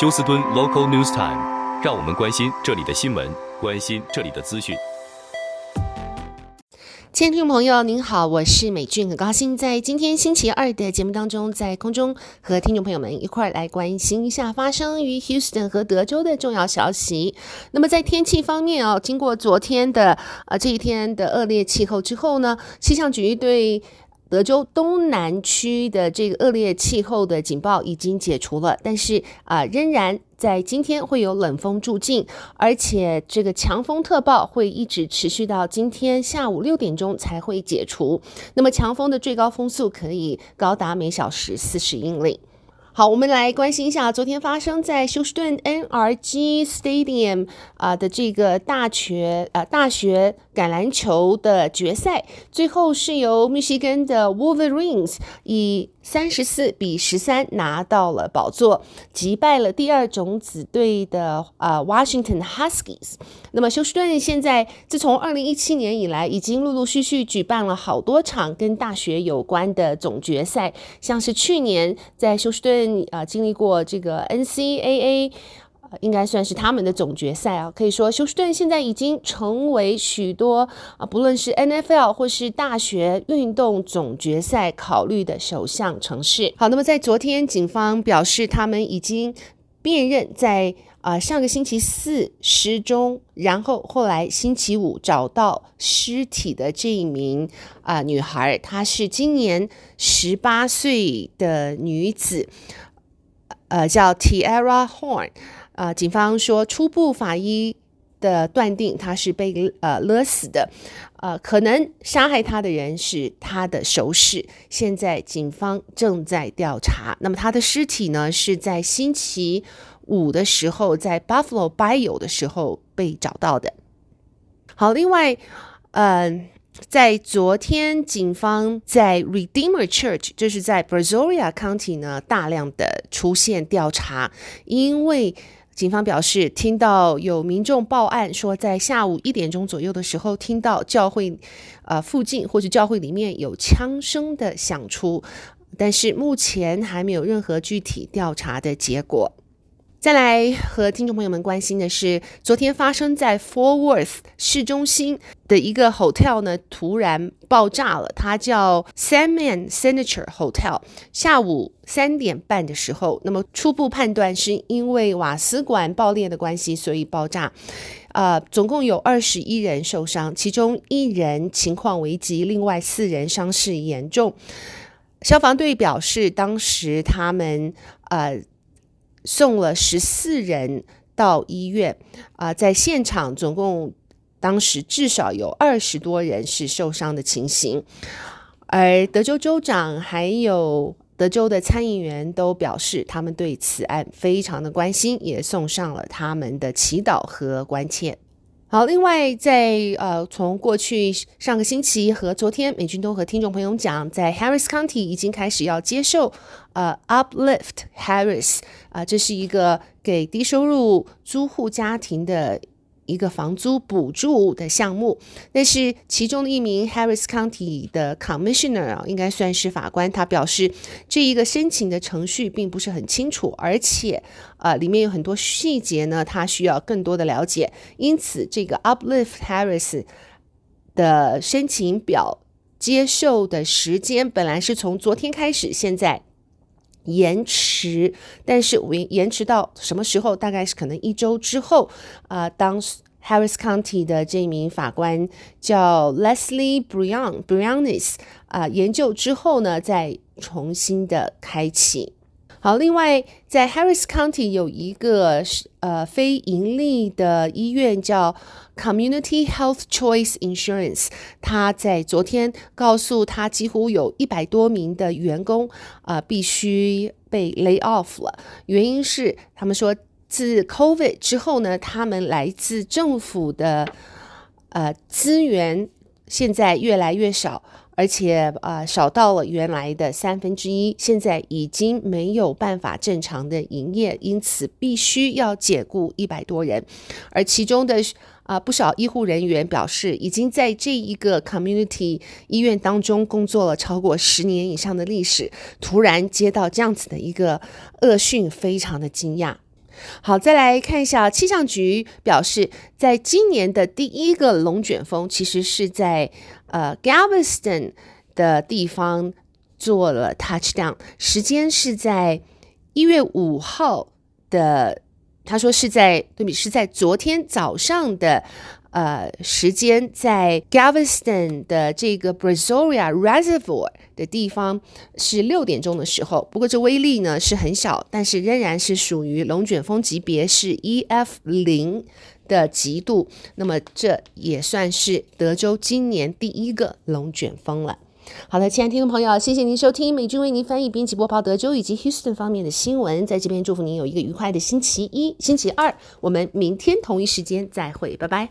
休斯敦 Local News Time，让我们关心这里的新闻，关心这里的资讯。亲爱的听众朋友，您好，我是美俊，很高兴在今天星期二的节目当中，在空中和听众朋友们一块来关心一下发生于 Houston 和德州的重要消息。那么在天气方面哦，经过昨天的呃这一天的恶劣气候之后呢，气象局对德州东南区的这个恶劣气候的警报已经解除了，但是啊、仍然在今天会有冷风驻境，而且这个强风特报会一直持续到今天下午六点钟才会解除。那么强风的最高风速可以高达每小时四十英里。好，我们来关心一下昨天发生在休斯顿 NRG Stadium 啊的这个大学呃大学橄榄球的决赛，最后是由密西根的 Wolverines 以三十四比十三拿到了宝座，击败了第二种子队的啊 Washington Huskies。那么休斯顿现在自从二零一七年以来，已经陆陆续续举办了好多场跟大学有关的总决赛，像是去年在休斯顿啊经历过这个 NCAA。应该算是他们的总决赛啊，可以说休斯顿现在已经成为许多啊，不论是 NFL 或是大学运动总决赛考虑的首项城市。好，那么在昨天，警方表示他们已经辨认在啊上个星期四失踪，然后后来星期五找到尸体的这一名啊女孩，她是今年十八岁的女子，呃，叫 Tierra Horn。啊、警方说初步法医的断定，他是被呃勒死的，呃，可能杀害他的人是他的熟识。现在警方正在调查。那么他的尸体呢，是在星期五的时候，在 Buffalo Bayou 的时候被找到的。好，另外，嗯、在昨天，警方在 Redeemer Church，就是在 Brazoria County 呢，大量的出现调查，因为。警方表示，听到有民众报案说，在下午一点钟左右的时候，听到教会，呃，附近或者教会里面有枪声的响出，但是目前还没有任何具体调查的结果。再来和听众朋友们关心的是，昨天发生在 Fort Worth 市中心的一个 hotel 呢，突然爆炸了。它叫 Sandman Signature Hotel。下午三点半的时候，那么初步判断是因为瓦斯管爆裂的关系，所以爆炸。呃，总共有二十一人受伤，其中一人情况危急，另外四人伤势严重。消防队表示，当时他们呃。送了十四人到医院，啊、在现场总共当时至少有二十多人是受伤的情形，而德州州长还有德州的参议员都表示，他们对此案非常的关心，也送上了他们的祈祷和关切。好，另外在呃，从过去上个星期和昨天，美军都和听众朋友讲，在 Harris County 已经开始要接受呃 Uplift Harris 啊、这是一个给低收入租户家庭的。一个房租补助的项目，但是其中的一名 Harris County 的 Commissioner 啊，应该算是法官，他表示这一个申请的程序并不是很清楚，而且呃里面有很多细节呢，他需要更多的了解。因此，这个 Uplift Harris 的申请表接受的时间本来是从昨天开始，现在延迟，但是延延迟到什么时候？大概是可能一周之后啊、当 Harris County 的这名法官叫 Leslie Brian Brianes 啊，研究之后呢，再重新的开启。好，另外在 Harris County 有一个呃非盈利的医院叫 Community Health Choice Insurance，他在昨天告诉他几乎有一百多名的员工啊、必须被 lay off 了，原因是他们说自 COVID 之后呢，他们来自政府的呃资源现在越来越少。而且啊、少到了原来的三分之一，现在已经没有办法正常的营业，因此必须要解雇一百多人。而其中的啊、不少医护人员表示，已经在这一个 community 医院当中工作了超过十年以上的历史，突然接到这样子的一个恶讯，非常的惊讶。好，再来看一下气象局表示，在今年的第一个龙卷风，其实是在呃 Galveston 的地方做了 touchdown，时间是在一月五号的，他说是在对比是在昨天早上的。呃，时间在 Galveston 的这个 Brazoria Reservoir 的地方是六点钟的时候，不过这威力呢是很小，但是仍然是属于龙卷风级别，是 EF 零的级度。那么这也算是德州今年第一个龙卷风了。好的，亲爱的听众朋友，谢谢您收听美军为您翻译、编辑、播报德州以及 Houston 方面的新闻，在这边祝福您有一个愉快的星期一、星期二。我们明天同一时间再会，拜拜。